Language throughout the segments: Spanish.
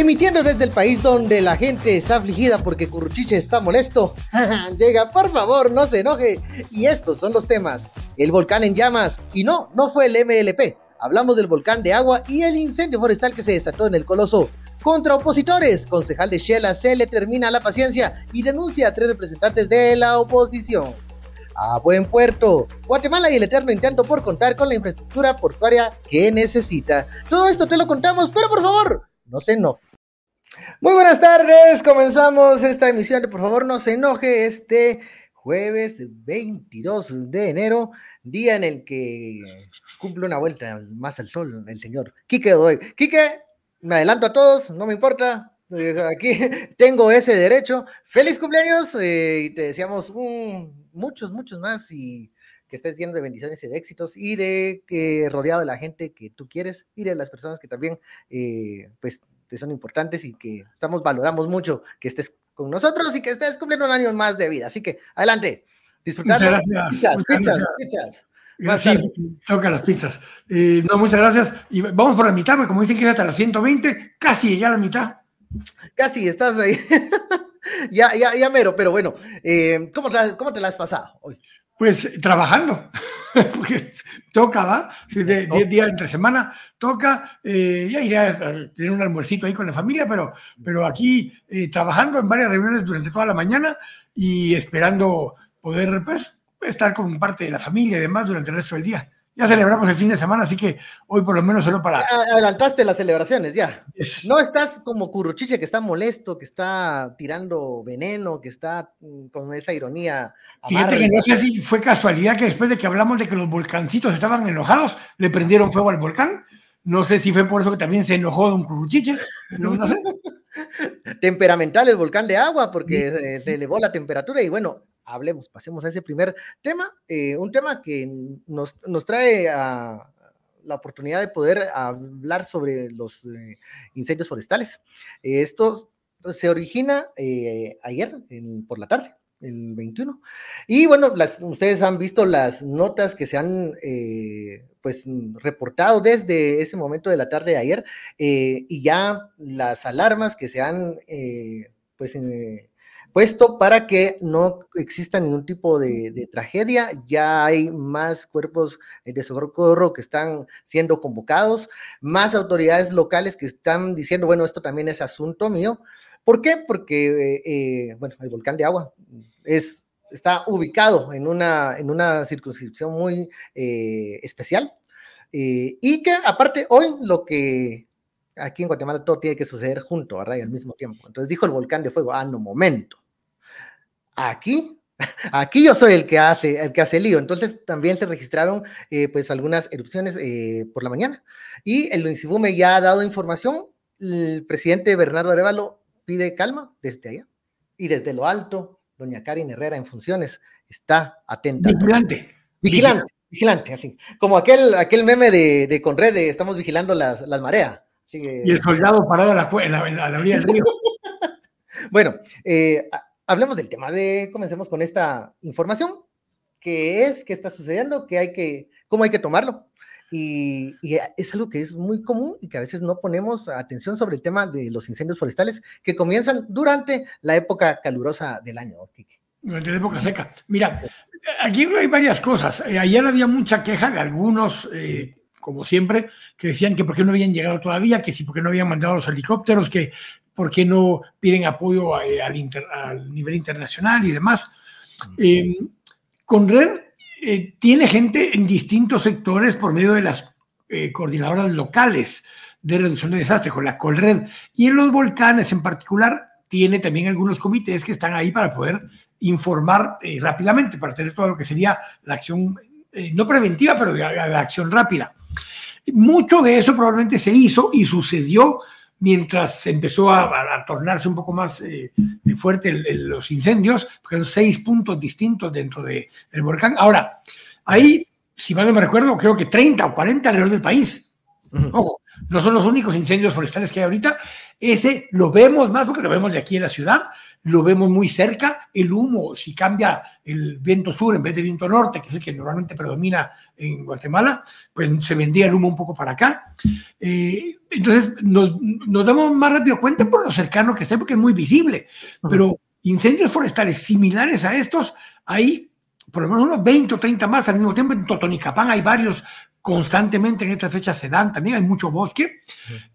Emitiendo desde el país donde la gente está afligida porque Curruchiche está molesto. Llega, por favor, no se enoje. Y estos son los temas. El volcán en llamas. Y no, no fue el MLP. Hablamos del volcán de agua y el incendio forestal que se desató en el Coloso. Contra opositores, concejal de Shela se le termina la paciencia y denuncia a tres representantes de la oposición. A buen puerto, Guatemala y el eterno intento por contar con la infraestructura portuaria que necesita. Todo esto te lo contamos, pero por favor, no se enoje. Muy buenas tardes, comenzamos esta emisión de Por favor no se enoje este jueves 22 de enero, día en el que cumple una vuelta más al sol el señor Quique Godoy. Quique, me adelanto a todos, no me importa, aquí tengo ese derecho. Feliz cumpleaños eh, y te deseamos muchos, muchos más y que estés lleno de bendiciones y de éxitos y de rodeado de la gente que tú quieres y de las personas que también eh, pues te son importantes y que estamos valoramos mucho que estés con nosotros y que estés cumpliendo un año más de vida. Así que adelante, disfrutar. Muchas gracias. Pizzas, pizzas, pizzas. toca las pizzas. Eh, no, muchas gracias. Y vamos por la mitad, porque como dicen que es hasta las 120, casi ya la mitad. Casi estás ahí. ya, ya, ya mero, pero bueno, eh, ¿cómo, te, ¿cómo te la has pasado hoy? Pues trabajando, porque toca, ¿va? de 10 días entre semana, toca, eh, ya iré a tener un almuercito ahí con la familia, pero, pero aquí eh, trabajando en varias reuniones durante toda la mañana y esperando poder, pues, estar con parte de la familia y demás durante el resto del día. Ya celebramos el fin de semana, así que hoy por lo menos solo para... Adelantaste las celebraciones, ya. No estás como Curruchiche que está molesto, que está tirando veneno, que está mm, con esa ironía. Fíjate que no sé si fue casualidad que después de que hablamos de que los volcancitos estaban enojados, le prendieron fuego al volcán. No sé si fue por eso que también se enojó Don Curruchiche. No, sé. Temperamental el volcán de agua, porque se elevó la temperatura y bueno, hablemos, pasemos a ese primer tema, eh, un tema que nos, trae a la oportunidad de poder hablar sobre los eh, incendios forestales. esto se origina eh, ayer por la tarde, el 21. Y bueno, las, ustedes han visto las notas que se han pues reportado desde ese momento de la tarde de ayer y ya las alarmas que se han pues puesto para que no exista ningún tipo de, tragedia. Ya hay más cuerpos de socorro que están siendo convocados, más autoridades locales que están diciendo, bueno, esto también es asunto mío. ¿Por qué? Porque, eh, eh, bueno, el volcán de agua es, está ubicado en una, en una circunscripción muy eh, especial. y que aparte hoy lo que aquí en Guatemala todo tiene que suceder junto, ¿verdad? Y al mismo tiempo. Entonces dijo el volcán de fuego, ah, no, momento. Aquí, aquí yo soy el que hace, el que hace lío. Entonces también se registraron eh, pues algunas erupciones eh, por la mañana. Y el INSIBUME ya ha dado información. El presidente Bernardo Arevalo pide calma desde allá. Y desde lo alto, doña Karin Herrera en funciones está atenta. Vigilante. Vigilante, vigilante, así. Como aquel, aquel meme de, de Conred de estamos vigilando las, las mareas. Y el soldado parado a la, a la, orilla del río. bueno, eh, hablemos del tema de, comencemos con esta información, qué es, qué está sucediendo, qué hay que, cómo hay que tomarlo. Y, es algo que es muy común y que a veces no ponemos atención sobre el tema de los incendios forestales que comienzan durante la época calurosa del año. Durante la época seca. Mira, aquí hay varias cosas. Eh, ayer había mucha queja de algunos eh, como siempre, que decían que por qué no habían llegado todavía, que si por qué no habían mandado los helicópteros, que por qué no piden apoyo eh, al, nivel internacional y demás. Eh, Conred eh, tiene gente en distintos sectores por medio de las coordinadoras locales de reducción de desastres, con la Colred, y en los volcanes en particular tiene también algunos comités que están ahí para poder informar rápidamente, para tener todo lo que sería la acción, no preventiva, pero la acción rápida. Mucho de eso probablemente se hizo y sucedió mientras empezó a, tornarse un poco más eh, fuerte los incendios, porque son seis puntos distintos dentro del volcán. Ahora, ahí, si mal no me recuerdo, creo que 30 o 40 alrededor del país. Ojo, no son los únicos incendios forestales que hay ahorita. Ese lo vemos más porque lo vemos de aquí en la ciudad, lo vemos muy cerca. El humo, si cambia el viento sur en vez de viento norte, que es el que normalmente predomina en Guatemala, pues se vendía el humo un poco para acá. Eh, entonces nos, nos, damos más rápido cuenta por lo cercano que está, porque es muy visible. Pero incendios forestales similares a estos hay por lo menos unos 20 o 30 más al mismo tiempo. En Totonicapán hay varios constantemente en estas fechas se dan, también hay mucho bosque.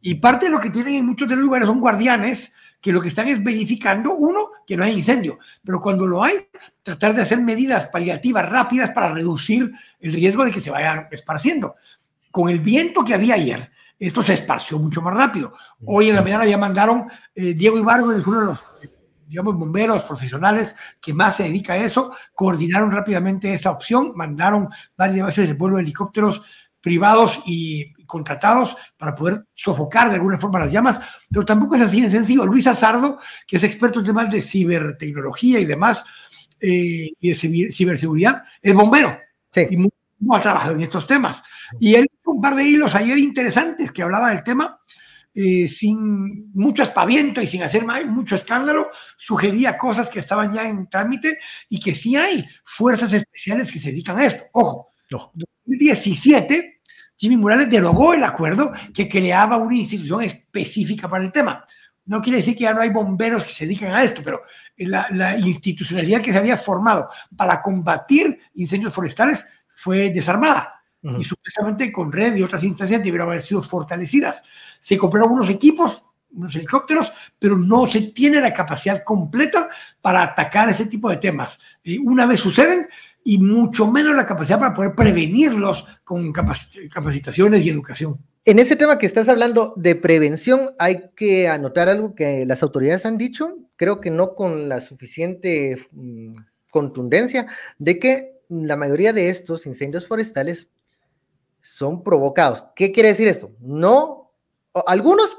Y parte de lo que tienen en muchos de los lugares son guardianes que lo que están es verificando, uno, que no hay incendio, pero cuando lo hay, tratar de hacer medidas paliativas rápidas para reducir el riesgo de que se vaya esparciendo. Con el viento que había ayer, esto se esparció mucho más rápido. Hoy en la mañana ya mandaron, eh, Diego Ibargo es uno de los digamos, bomberos profesionales que más se dedica a eso, coordinaron rápidamente esa opción, mandaron varias veces el vuelo de helicópteros privados y contratados para poder sofocar de alguna forma las llamas, pero tampoco es así de sencillo. Luis Azardo, que es experto en temas de cibertecnología y demás, eh, y de ciberseguridad, es bombero. Sí. Y ha trabajado en estos temas. Y él un par de hilos ayer interesantes que hablaba del tema eh, sin mucho aspaviento y sin hacer mucho escándalo, sugería cosas que estaban ya en trámite y que sí hay fuerzas especiales que se dedican a esto. Ojo, en 2017, Jimmy Morales derogó el acuerdo que creaba una institución específica para el tema. No quiere decir que ya no hay bomberos que se dedican a esto, pero la, la institucionalidad que se había formado para combatir incendios forestales fue desarmada y supuestamente con red y otras instancias debieron haber sido fortalecidas. Se compraron unos equipos, unos helicópteros, pero no se tiene la capacidad completa para atacar ese tipo de temas. Y una vez suceden, y mucho menos la capacidad para poder prevenirlos con capacitaciones y educación. En ese tema que estás hablando de prevención, hay que anotar algo que las autoridades han dicho, creo que no con la suficiente mm, contundencia, de que la mayoría de estos incendios forestales son provocados. ¿Qué quiere decir esto? No, algunos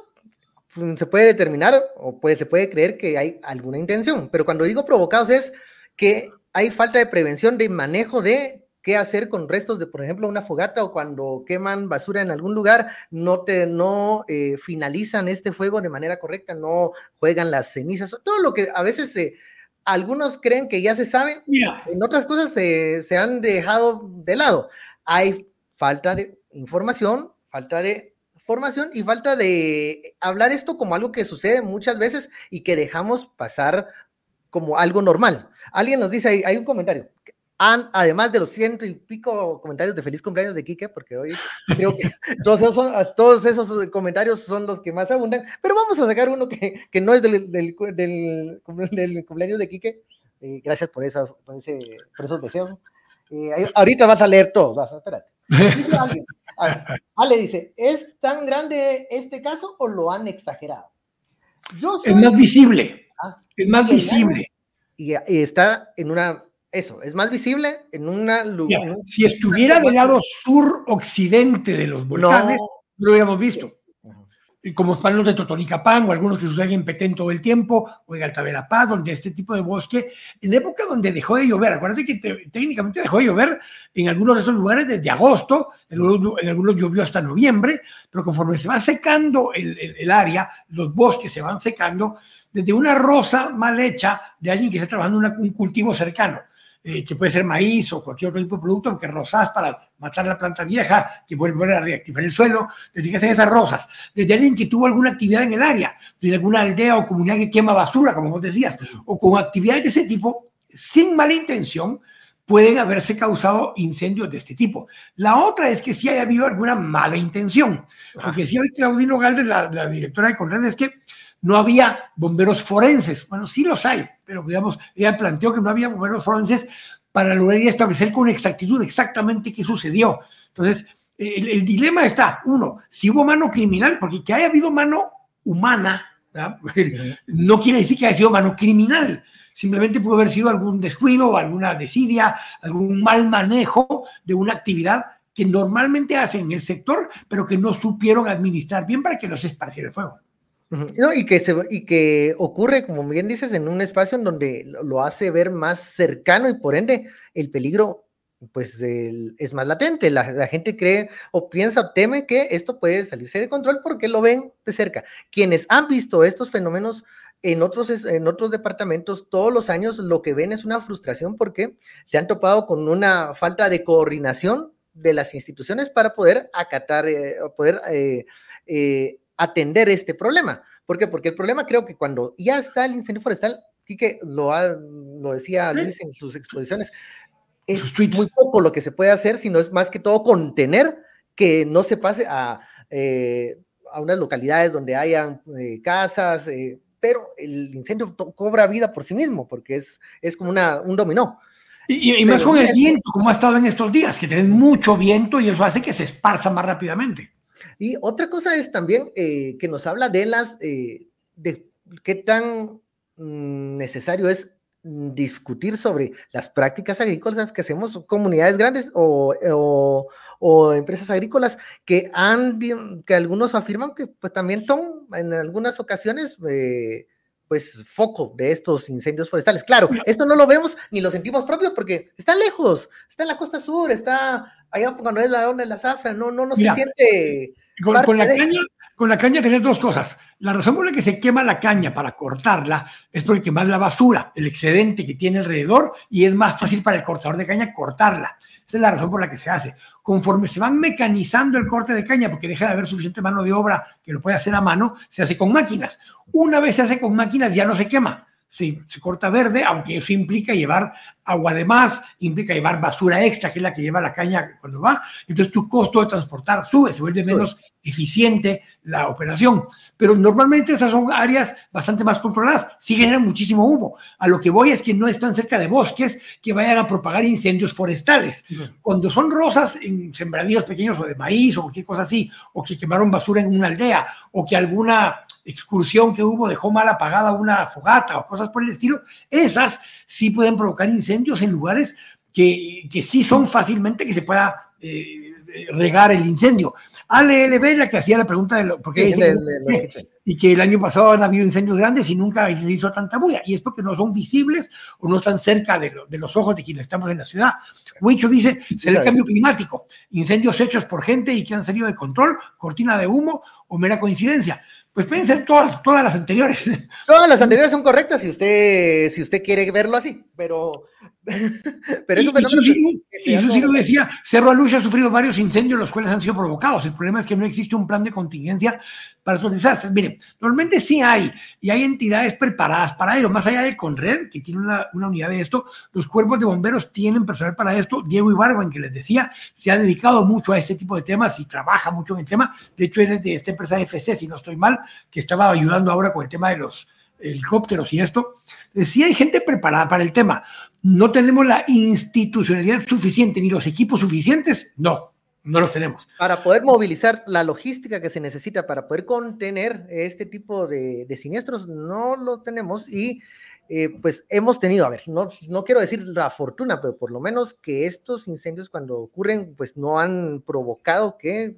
mm, se puede determinar o puede, se puede creer que hay alguna intención, pero cuando digo provocados es que hay falta de prevención de manejo de qué hacer con restos de, por ejemplo, una fogata o cuando queman basura en algún lugar, no, te, no eh, finalizan este fuego de manera correcta, no juegan las cenizas, todo lo que a veces se... algunos creen que ya se sabe, en otras cosas se, se han dejado de lado. Hay falta de información, falta de formación y falta de hablar esto como algo que sucede muchas veces y que dejamos pasar como algo normal. Alguien nos dice, hay, un comentario, además de los ciento y pico comentarios de feliz cumpleaños de Quique, porque hoy creo que todos esos, son, todos esos comentarios son los que más abundan, pero vamos a sacar uno que, que no es del, del, del, cumpleaños de Quique. Eh, gracias por, esas, por, ese, por esos deseos. Eh, ahorita vas a leer todos, vas a espérate. Ale dice, ¿es tan grande este caso o lo han exagerado? Es más visible. Ah, es más visible. Y, está en una, eso, es más visible en una... lugar. si estuviera del lado sur-occidente de los volcanes, lo hubiéramos visto. Como palos de Totonicapán o algunos que suceden en Petén todo el tiempo, o en Altaverapaz, donde este tipo de bosque, en la época donde dejó de llover, acuérdate que técnicamente dejó de llover en algunos de esos lugares desde agosto, en algunos, llovió hasta noviembre, pero conforme se va secando el, el, área, los bosques se van secando, desde una rosa mal hecha de alguien que está trabajando un cultivo cercano eh, que puede ser maíz o cualquier otro tipo de producto, porque rosas para matar la planta vieja, que vuelve a reactivar el suelo, desde que hacen esas rosas, desde alguien que tuvo alguna actividad en el área, desde alguna aldea o comunidad que quema basura, como vos decías, o con actividades de ese tipo, sin mala intención, pueden haberse causado incendios de este tipo. La otra es que si haya habido alguna mala intención, porque si hoy Claudino Galvez, la, la directora de Conred, es que no había bomberos forenses. Bueno, sí los hay, pero digamos, ella planteó que no había bomberos forenses para lograr establecer con exactitud exactamente qué sucedió. Entonces, el, dilema está, uno, si hubo mano criminal, porque que haya habido mano humana, no quiere decir que haya sido mano criminal. Simplemente pudo haber sido algún descuido, alguna desidia, algún mal manejo de una actividad que normalmente hacen en el sector, pero que no supieron administrar bien para que no se esparciera el fuego. No, y que, se, y que ocurre, como bien dices, en un espacio en donde lo hace ver más cercano y por ende el peligro pues es más latente. La, gente cree o piensa teme que esto puede salirse de control porque lo ven de cerca. Quienes han visto estos fenómenos en otros, en otros departamentos todos los años lo que ven es una frustración porque se han topado con una falta de coordinación de las instituciones para poder acatar, eh, poder eh, eh, atender este problema. ¿Por qué? Porque el problema creo que cuando ya está el incendio forestal, Quique lo, lo decía Luis en sus exposiciones, es muy poco lo que se puede hacer, sino es más que todo contener que no se pase a, a unas localidades donde hayan casas, pero el incendio cobra vida por sí mismo, porque es, es como una, un dominó. Y, más con el viento, como ha estado en estos días, que tienen mucho viento y eso hace que se esparza más rápidamente. Y otra cosa es también eh, que nos habla de las, eh, de qué tan mm, necesario es discutir sobre las prácticas agrícolas que hacemos comunidades grandes o, o, o, empresas agrícolas que han, que algunos afirman que pues también son en algunas ocasiones eh, pues foco de estos incendios forestales. Claro, esto no lo vemos ni lo sentimos propio porque está lejos, está en la costa sur, está allá cuando es la onda de la zafra, no, no, no se siente. Con, la caña, con la caña tenés dos cosas. La razón por la que se quema la caña para cortarla es porque quemas la basura, el excedente que tiene alrededor y es más fácil para el cortador de caña cortarla. Esa es la razón por la que se hace. Conforme se van mecanizando el corte de caña, porque deja de haber suficiente mano de obra que lo puede hacer a mano, se hace con máquinas. Una vez se hace con máquinas ya no se quema. Se, se, corta verde, aunque eso implica llevar agua de más, implica llevar basura extra, que es la que lleva la caña cuando va. Entonces tu costo de transportar sube, se vuelve menos eficiente la operación. Pero normalmente esas son áreas bastante más controladas. Sí generan muchísimo humo. A lo que voy es que no están cerca de bosques que vayan a propagar incendios forestales. Cuando son rosas en sembradíos pequeños o de maíz o cualquier cosa así, o que quemaron basura en una aldea, o que alguna excursión que hubo dejó mal apagada una fogata o cosas por el estilo, esas sí pueden provocar incendios en lugares que, que sí son fácilmente que se pueda eh, regar el incendio. ALLB la que hacía la pregunta de lo, porque y que el año pasado han habido incendios grandes y nunca se hizo tanta bulla, y es porque no son visibles o no están cerca de, de los ojos de quienes estamos en la ciudad. Huicho dice, será el cambio climático, incendios hechos por gente y que han salido de control, cortina de humo o mera coincidencia. Pues pueden ser todas, todas las anteriores. Todas las anteriores son correctas si usted, si usted quiere verlo así, pero Pero eso, y, eso, sí, lo decía, Cerro Aluche ha sufrido varios incendios, los cuales han sido provocados. El problema es que no existe un plan de contingencia para esos desastres. Miren, normalmente sí hay, y hay entidades preparadas para ello. Más allá del Conred, que tiene una, unidad de esto, los cuerpos de bomberos tienen personal para esto. Diego Ibargüen, que les decía, se ha dedicado mucho a este tipo de temas y trabaja mucho en el tema. De hecho, él es de esta empresa FC, si no estoy mal, que estaba ayudando ahora con el tema de los helicópteros y esto. Sí hay gente preparada para el tema no tenemos la institucionalidad suficiente ni los equipos suficientes, no, no los tenemos. Para poder movilizar la logística que se necesita para poder contener este tipo de, siniestros, no lo tenemos y eh, pues hemos tenido, a ver, no, no quiero decir la fortuna, pero por lo menos que estos incendios cuando ocurren, pues no han provocado que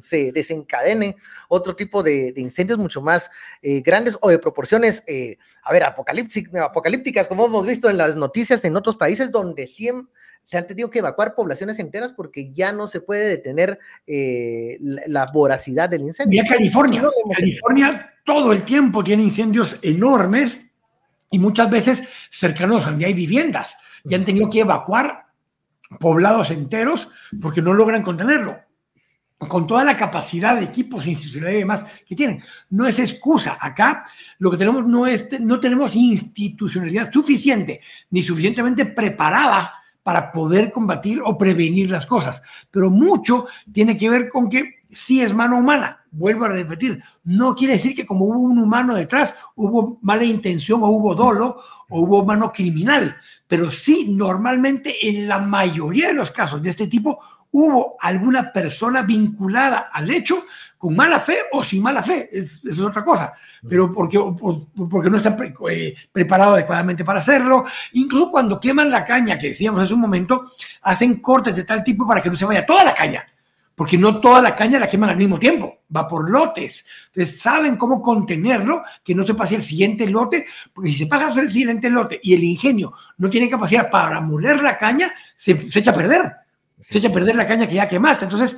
se desencadene otro tipo de, incendios mucho más eh, grandes o de proporciones, eh, a ver, apocalípticas, como hemos visto en las noticias en otros países donde siempre se han tenido que evacuar poblaciones enteras porque ya no se puede detener eh, la, voracidad del incendio. Mira California, California todo el tiempo tiene incendios enormes y muchas veces cercanos a donde hay viviendas. Y han tenido que evacuar poblados enteros porque no logran contenerlo con toda la capacidad de equipos institucionales y demás que tienen. No es excusa. Acá lo que tenemos no es, no tenemos institucionalidad suficiente ni suficientemente preparada para poder combatir o prevenir las cosas. Pero mucho tiene que ver con que sí es mano humana. Vuelvo a repetir, no quiere decir que como hubo un humano detrás, hubo mala intención o hubo dolo o hubo mano criminal. Pero sí, normalmente en la mayoría de los casos de este tipo hubo alguna persona vinculada al hecho con mala fe o sin mala fe, eso es otra cosa, pero porque, porque no está eh, preparado adecuadamente para hacerlo. Incluso cuando queman la caña, que decíamos hace un momento, hacen cortes de tal tipo para que no se vaya toda la caña, porque no toda la caña la queman al mismo tiempo, va por lotes. Entonces saben cómo contenerlo, que no se pase el siguiente lote, porque si se pasa el siguiente lote y el ingenio no tiene capacidad para moler la caña, se, se echa a perder se echa a perder la caña que ya quemaste. Entonces,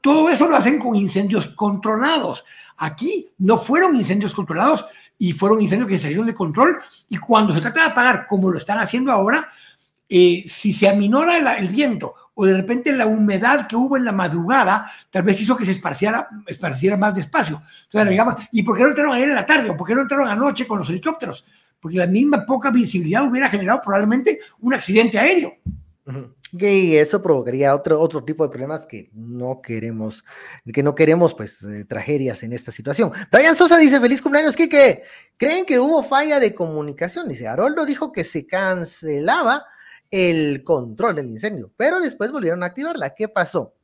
todo eso lo hacen con incendios controlados. Aquí no fueron incendios controlados y fueron incendios que salieron de control. Y cuando se trata de apagar, como lo están haciendo ahora, eh, si se aminora el, viento o de repente la humedad que hubo en la madrugada, tal vez hizo que se esparciera, esparciera más despacio. Entonces, digamos, ¿y por qué no entraron ayer en la tarde? ¿O por qué no entraron anoche con los helicópteros? Porque la misma poca visibilidad hubiera generado probablemente un accidente aéreo. Y eso provocaría otro, otro tipo de problemas que no queremos, que no queremos, pues, eh, tragedias en esta situación. Brian Sosa dice, feliz cumpleaños, Kike. ¿Creen que hubo falla de comunicación? Dice, Haroldo dijo que se cancelaba el control del incendio, pero después volvieron a activarla. ¿Qué pasó?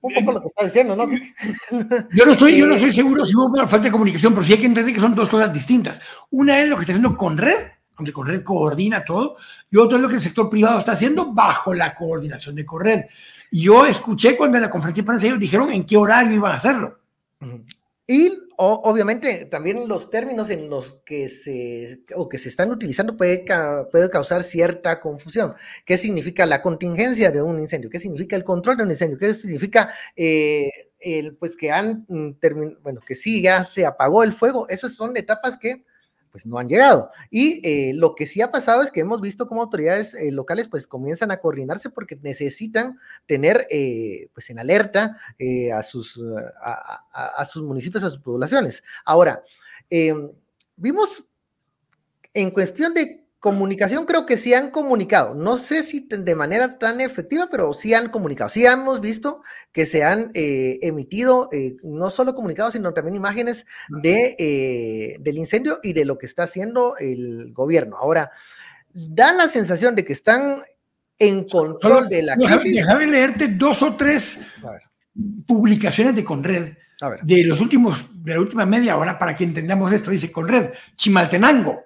Un poco lo que está diciendo, ¿no? Yo no estoy, yo no estoy seguro si hubo una falta de comunicación, pero sí hay que entender que son dos cosas distintas. Una es lo que está haciendo con red, aunque Corred coordina todo, y otro es lo que el sector privado está haciendo bajo la coordinación de Corred. Yo escuché cuando en la conferencia de prensa ellos dijeron en qué horario iban a hacerlo. Y obviamente también los términos en los que se o que se están utilizando puede, puede causar cierta confusión. ¿Qué significa la contingencia de un incendio? ¿Qué significa el control de un incendio? ¿Qué significa eh, el, pues que han mm, bueno, que sí ya se apagó el fuego? Esas son etapas que pues no han llegado. Y eh, lo que sí ha pasado es que hemos visto cómo autoridades eh, locales pues comienzan a coordinarse porque necesitan tener eh, pues en alerta a, sus, a, sus municipios, a sus poblaciones. Ahora, vimos en cuestión de Comunicación creo que sí han comunicado, no sé si de manera tan efectiva, pero sí han comunicado. Sí hemos visto que se han eh, emitido eh, no solo comunicados, sino también imágenes de, eh, del incendio y de lo que está haciendo el gobierno. Ahora, da la sensación de que están en control de la crisis. Déjame leerte dos o tres publicaciones de Conred de los últimos, de la última media hora para que entendamos esto. Dice Conred, Chimaltenango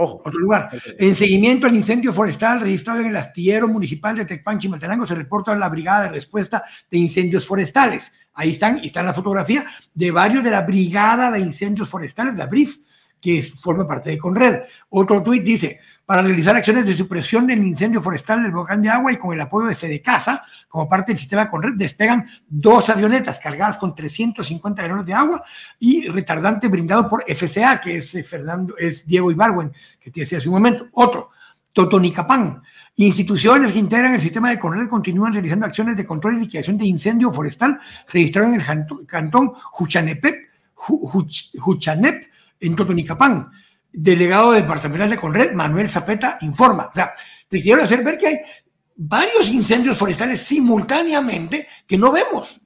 Ojo, otro lugar. En seguimiento al incendio forestal registrado en el astillero municipal de Tecpan, Chimaltenango, se reporta a la Brigada de Respuesta de Incendios Forestales. Ahí están, está la fotografía de varios de la Brigada de Incendios Forestales, la BRIF, que forma parte de Conred. Otro tuit dice, para realizar acciones de supresión del incendio forestal del volcán de agua y con el apoyo de Fedecasa, como parte del sistema Conred, despegan dos avionetas cargadas con 350 galones de agua y retardante brindado por FCA, que es, eh, Fernando, es Diego Ibarwen, que te decía hace un momento. Otro, Totonicapán. Instituciones que integran el sistema de Conred continúan realizando acciones de control y liquidación de incendio forestal registrado en el cantón Juchanepep, Juchanep, en Totonicapán delegado departamental de Conred, Manuel Zapeta, informa. O sea, te quiero hacer ver que hay varios incendios forestales simultáneamente que no vemos,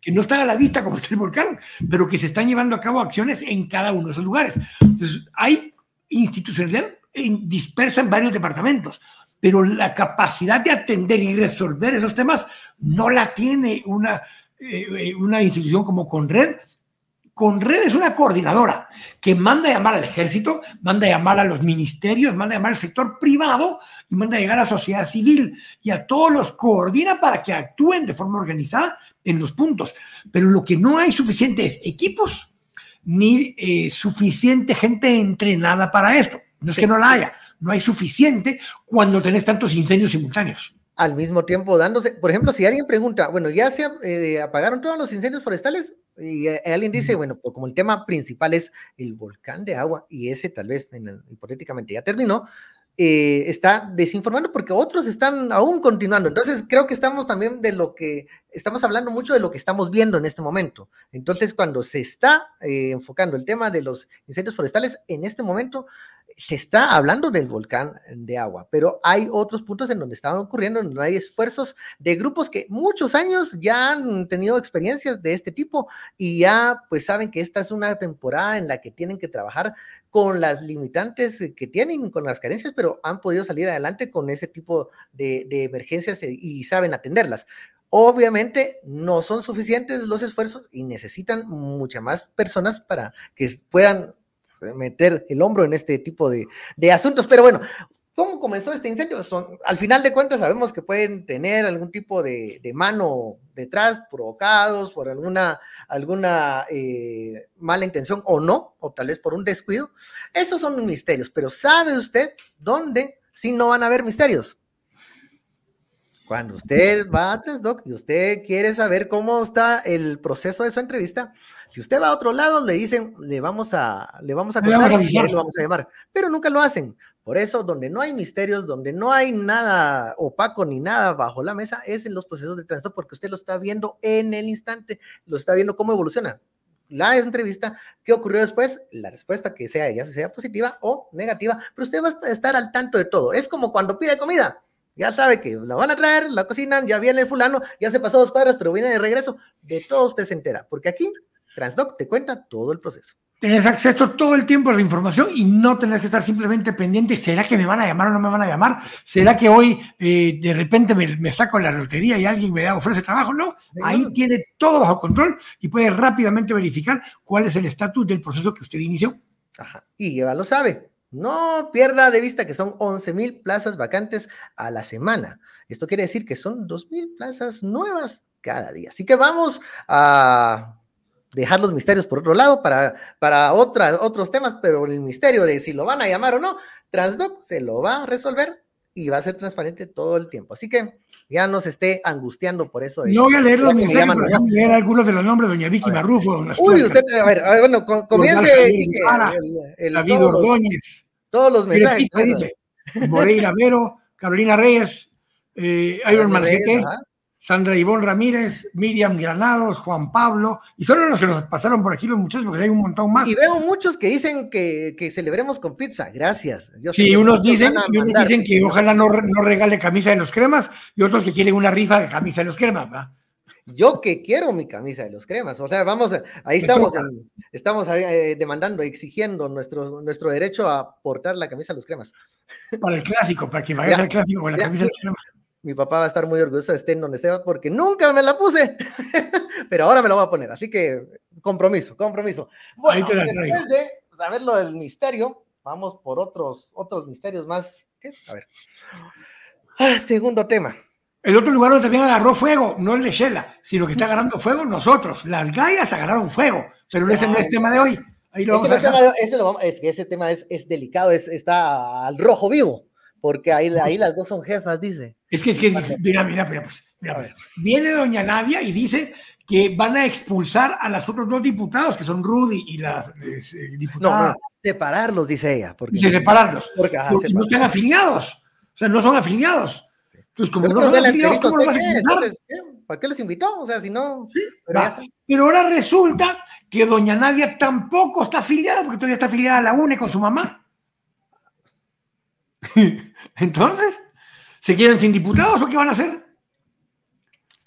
que no están a la vista como está el volcán, pero que se están llevando a cabo acciones en cada uno de esos lugares. Entonces, hay institucionalidad dispersa en varios departamentos, pero la capacidad de atender y resolver esos temas no la tiene una, eh, eh, una institución como Conred Conred es una coordinadora que manda a llamar al ejército, manda a llamar a los ministerios, manda a llamar al sector privado y manda a llegar a la sociedad civil y a todos los coordina para que actúen de forma organizada en los puntos. Pero lo que no hay suficiente es equipos ni eh, suficiente gente entrenada para esto. No es que no la haya, no hay suficiente cuando tenés tantos incendios simultáneos al mismo tiempo dándose, por ejemplo, si alguien pregunta, bueno, ya se eh, apagaron todos los incendios forestales, y eh, alguien dice, bueno, pues como el tema principal es el volcán de agua y ese tal vez hipotéticamente ya terminó, eh, está desinformando porque otros están aún continuando. Entonces, creo que estamos también de lo que, estamos hablando mucho de lo que estamos viendo en este momento. Entonces, cuando se está eh, enfocando el tema de los incendios forestales, en este momento se está hablando del volcán de agua, pero hay otros puntos en donde están ocurriendo, en donde hay esfuerzos de grupos que muchos años ya han tenido experiencias de este tipo y ya pues saben que esta es una temporada en la que tienen que trabajar con las limitantes que tienen, con las carencias, pero han podido salir adelante con ese tipo de, emergencias y saben atenderlas. Obviamente no son suficientes los esfuerzos y necesitan muchas más personas para que puedan meter el hombro en este tipo de, asuntos. Pero bueno, ¿cómo comenzó este incendio? Son, al final de cuentas sabemos que pueden tener algún tipo de, mano detrás, provocados por alguna, alguna eh, mala intención o no, o tal vez por un descuido. Esos son misterios, pero ¿sabe usted dónde si no van a haber misterios? Cuando usted va a Transdoc y usted quiere saber cómo está el proceso de su entrevista, si usted va a otro lado, le dicen, le vamos a, le vamos a contar y le vamos a llamar, pero nunca lo hacen. Por eso, donde no hay misterios, donde no hay nada opaco ni nada bajo la mesa, es en los procesos de Transdoc, porque usted lo está viendo en el instante, lo está viendo cómo evoluciona la entrevista, qué ocurrió después, la respuesta que sea ya sea positiva o negativa, pero usted va a estar al tanto de todo. Es como cuando pide comida, ya sabe que la van a traer, la cocinan, ya viene el fulano, ya se pasó dos cuadras, pero viene de regreso, de todo usted se entera, porque aquí Transdoc te cuenta todo el proceso. Tienes acceso todo el tiempo a la información y no tenés que estar simplemente pendiente, ¿será que me van a llamar o no me van a llamar? ¿Será que hoy eh, de repente me, saco la lotería y alguien me ofrece trabajo? No, ahí tiene todo bajo control y puede rápidamente verificar cuál es el estatus del proceso que usted inició. Ajá. Y ya lo sabe. No pierda de vista que son 11 mil plazas vacantes a la semana. Esto quiere decir que son 2 mil plazas nuevas cada día. Así que vamos a dejar los misterios por otro lado para, para otros temas, pero el misterio de si lo van a llamar o no, Transdoc se lo va a resolver y va a ser transparente todo el tiempo. Así que ya no se esté angustiando por eso. no voy a leer los misterios, pero leer algunos de los nombres, doña Vicky Marrufo. Uy, usted, a ver, bueno, comience. el, David Ordóñez. Todos los mensajes. Dice, Moreira Vero, Carolina Reyes, eh, Iron Marquete, Sandra Ivonne Ramírez, Miriam Granados, Juan Pablo, y son los que nos pasaron por aquí los muchachos, porque hay un montón más. Y veo muchos que dicen que, celebremos con pizza, gracias. sí, unos dicen, dicen que ojalá no, no, regale camisa de los cremas, y otros que quieren una rifa de camisa de los cremas, ¿verdad? Yo que quiero mi camisa de los cremas, o sea, vamos, ahí estamos, estamos eh, demandando, exigiendo nuestro, nuestro derecho a portar la camisa de los cremas. Para el clásico, para que vayas al clásico con la camisa de los cremas mi papá va a estar muy orgulloso de estar en donde esté porque nunca me la puse, pero ahora me lo voy a poner, así que compromiso, compromiso. Bueno, después de saber lo del misterio, vamos por otros, otros misterios más. A ver. Ah, segundo tema. El otro lugar donde también agarró fuego, no el de Shela, sino que está agarrando fuego nosotros. Las gallas agarraron fuego, pero ese no es tema de hoy. Ahí lo vamos a tema, ese, lo, es que ese tema es, es delicado, es, está al rojo vivo porque ahí, ahí las dos son jefas, dice. Es que, es que, mira, mira, mira, pues, mira, pues. Viene doña Nadia y dice que van a expulsar a los otros dos diputados, que son Rudy y la eh, diputada. No, separarlos, dice ella. Porque, dice separarlos. Porque, no están afiliados. O sea, no son afiliados. Entonces, como no son afiliados, ¿cómo vas a Entonces, ¿Para qué los invitó? O sea, si no. pero, ahora resulta que doña Nadia tampoco está afiliada, porque todavía está afiliada a la UNE con su mamá. Entonces, ¿se quedan sin diputados o qué van a hacer?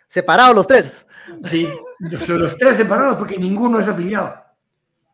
Separados los tres. Sí, los tres separados porque ninguno es afiliado.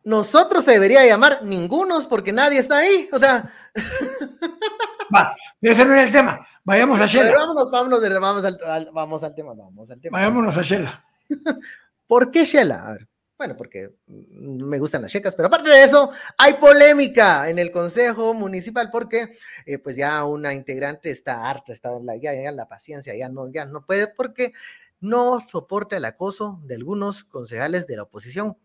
Nosotros se debería llamar ningunos porque nadie está ahí. O sea. Va, ese no es el tema. Vayamos a Shela. vámonos, vámonos, vamos al, vamos al tema, vamos al tema. Vayámonos a Shela. ¿Por qué Shela? A ver. Bueno, porque me gustan las checas, pero aparte de eso, hay polémica en el Consejo Municipal porque eh, pues ya una integrante está harta, está la, ya, la paciencia, ya no, ya no puede porque no soporta el acoso de algunos concejales de la oposición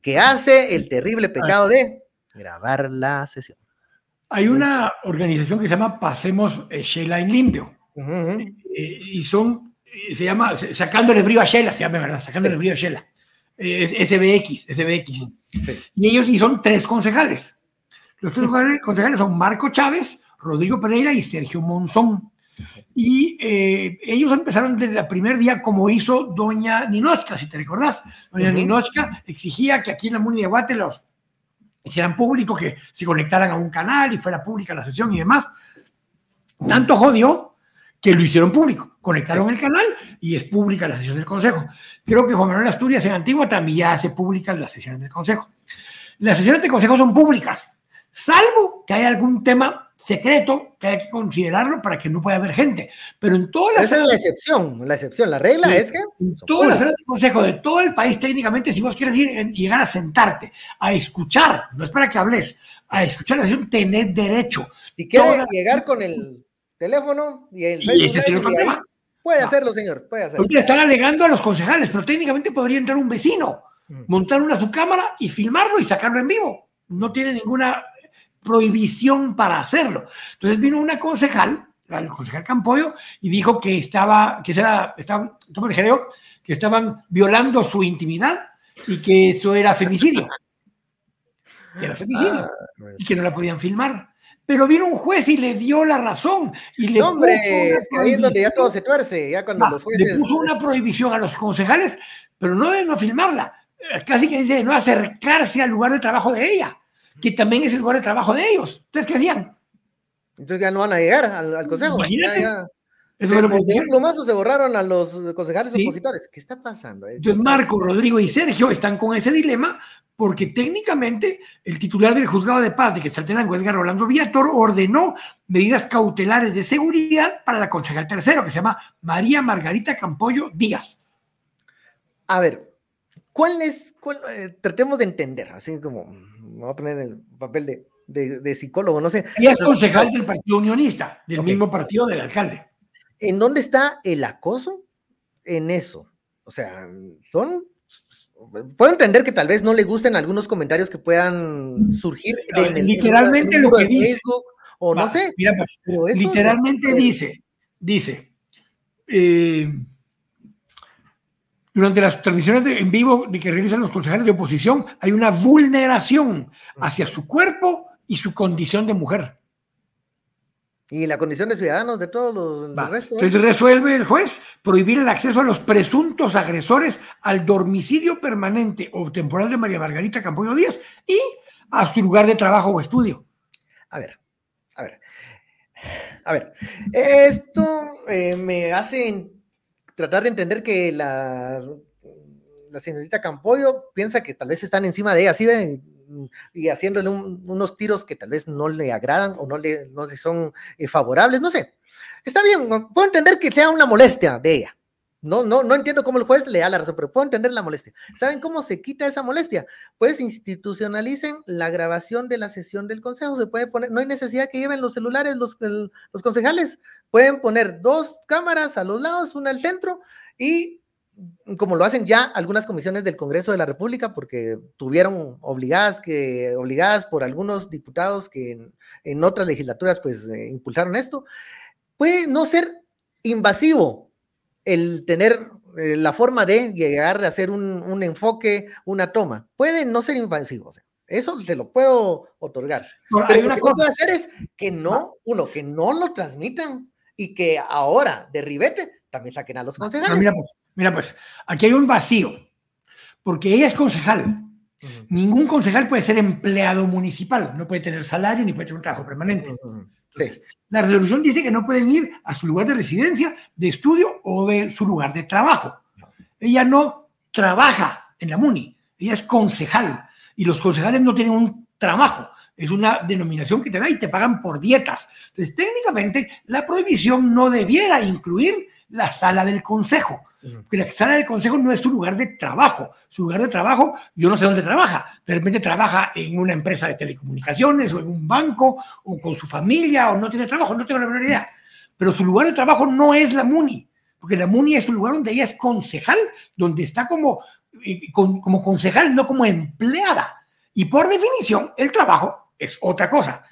que hace el terrible pecado de grabar la sesión. Hay una organización que se llama Pasemos Shela en Limpio. Eh, y son, eh, se llama Sacándole brío a Shela, se llama, ¿verdad? Sacándole brío a Shela SBX, SBX. Y ellos y son tres concejales. Los tres concejales son Marco Chávez, Rodrigo Pereira y Sergio Monzón. Y eh, ellos empezaron desde el primer día como hizo doña Ninochka, si te recordás. Doña Ninochka exigía que aquí en la Muni de Guate los hicieran público, que se conectaran a un canal y fuera pública la sesión y demás. Tanto jodió que lo hicieron público. Conectaron el canal y es pública la sesión del Consejo. Creo que Juan Manuel Asturias en Antigua también ya hace públicas las sesiones del Consejo. Las sesiones del Consejo son públicas, salvo que haya algún tema secreto que hay que considerarlo para que no pueda haber gente. Pero en todas las... Esa es la excepción, la excepción. La regla es que... En todas las sesiones del Consejo de todo el país, técnicamente, si vos quieres ir, llegar a sentarte, a escuchar, no es para que hables, a escuchar la sesión, tenés derecho. Si quieres llegar con el teléfono y el Puede hacerlo, señor, puede hacerlo. Están alegando a los concejales, pero técnicamente podría entrar un vecino, mm. montar una su cámara y filmarlo y sacarlo en vivo. No tiene ninguna prohibición para hacerlo. Entonces vino una concejal al concejal Campoyo, y dijo que estaba, que era, estaban, que estaban violando su intimidad y que eso era femicidio. Que era femicidio. Ah, pues. y que no la podían filmar. Pero vino un juez y le dio la razón. Y le hombre, puso ya todo se tuerce, ya cuando los jueces... Le puso una prohibición a los concejales, pero no de no filmarla. Casi que dice de no acercarse al lugar de trabajo de ella, que también es el lugar de trabajo de ellos. Entonces, ¿qué hacían? Entonces ya no van a llegar al, consejo. Imagínate. Eso de, un plumazo se borraron a los concejales opositores. ¿Qué está pasando? Entonces Marco, Rodrigo y Sergio están con ese dilema porque técnicamente el titular del juzgado de paz de que Quetzaltenango, Edgar Rolando Villator, ordenó medidas cautelares de seguridad para la concejal tercero, que se llama María Margarita Campoyo Díaz. A ver, ¿cuál es? Eh, tratemos de entender, así como, me voy a poner el papel de, psicólogo, no sé. Ella es concejal del Partido Unionista, del mismo partido del alcalde. ¿En dónde está el acoso? En eso. O sea, son puedo entender que tal vez no le gusten algunos comentarios que puedan surgir. literalmente lo que dice. o no sé. Mira, pues, literalmente dice, dice, eh, durante las transmisiones en vivo de que realizan los consejeros de oposición, hay una vulneración hacia su cuerpo y su condición de mujer. Y la condición de ciudadanos de todos los, restos. Entonces resuelve el juez prohibir el acceso a los presuntos agresores al domicilio permanente o temporal de María Margarita Campoyo Díaz y a su lugar de trabajo o estudio. A ver, a ver. A ver, esto eh, me hace tratar de entender que la, la señorita Campoyo piensa que tal vez están encima de ella, ¿sí ven? Y haciéndole unos tiros que tal vez no le agradan o no le, no le son eh, favorables, no sé. Está bien, puedo entender que sea una molestia de ella. No, no, no entiendo cómo el juez le da la razón, pero puedo entender la molestia. ¿Saben cómo se quita esa molestia? Pues institucionalicen la grabación de la sesión del consejo. Se puede poner, no hay necesidad que lleven los celulares los, los concejales. Pueden poner dos cámaras a los lados, una al centro, y como lo hacen ya algunas comisiones del Congreso de la República, porque tuvieron obligadas, que, obligadas por algunos diputados que en, otras legislaturas pues eh, impulsaron esto, puede no ser invasivo el tener eh, la forma de llegar a hacer un, enfoque, una toma. Puede no ser invasivo, eso se lo puedo otorgar. Pero lo que no puede hacer es que no, uno, que no lo transmitan y que ahora de ribete también saquen a los concejales. mira, pues, mira, pues, aquí hay un vacío, porque ella es concejal. Ningún concejal puede ser empleado municipal, no puede tener salario ni puede tener un trabajo permanente. La resolución dice que no pueden ir a su lugar de residencia, de estudio o de su lugar de trabajo. Ella no trabaja en la MUNI, ella es concejal y los concejales no tienen un trabajo es una denominación que te da y te pagan por dietas. Entonces, técnicamente, la prohibición no debiera incluir la sala del consejo. Porque la sala del consejo no es su lugar de trabajo. Su lugar de trabajo, yo no sé dónde trabaja. De repente trabaja en una empresa de telecomunicaciones o en un banco o con su familia o no tiene trabajo, no tengo la menor idea. Pero su lugar de trabajo no es la MUNI, porque la MUNI es un lugar donde ella es concejal, donde está como, como concejal, no como empleada. Y por definición, el trabajo es otra cosa.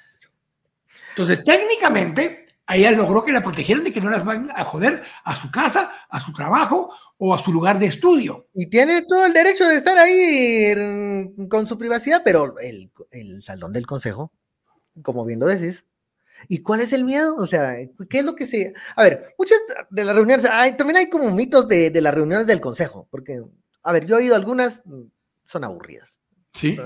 Entonces, técnicamente, ella logró que la protegieran de que no las van a joder a su casa, a su trabajo o a su lugar de estudio. Y tiene todo el derecho de estar ahí con su privacidad, pero el, salón del consejo, como bien lo decís, ¿Y cuál es el miedo? O sea, ¿qué es lo que se... A ver, muchas de las reuniones, hay, también hay como mitos de, de, las reuniones del consejo, porque, a ver, yo he oído algunas, son aburridas. Sí.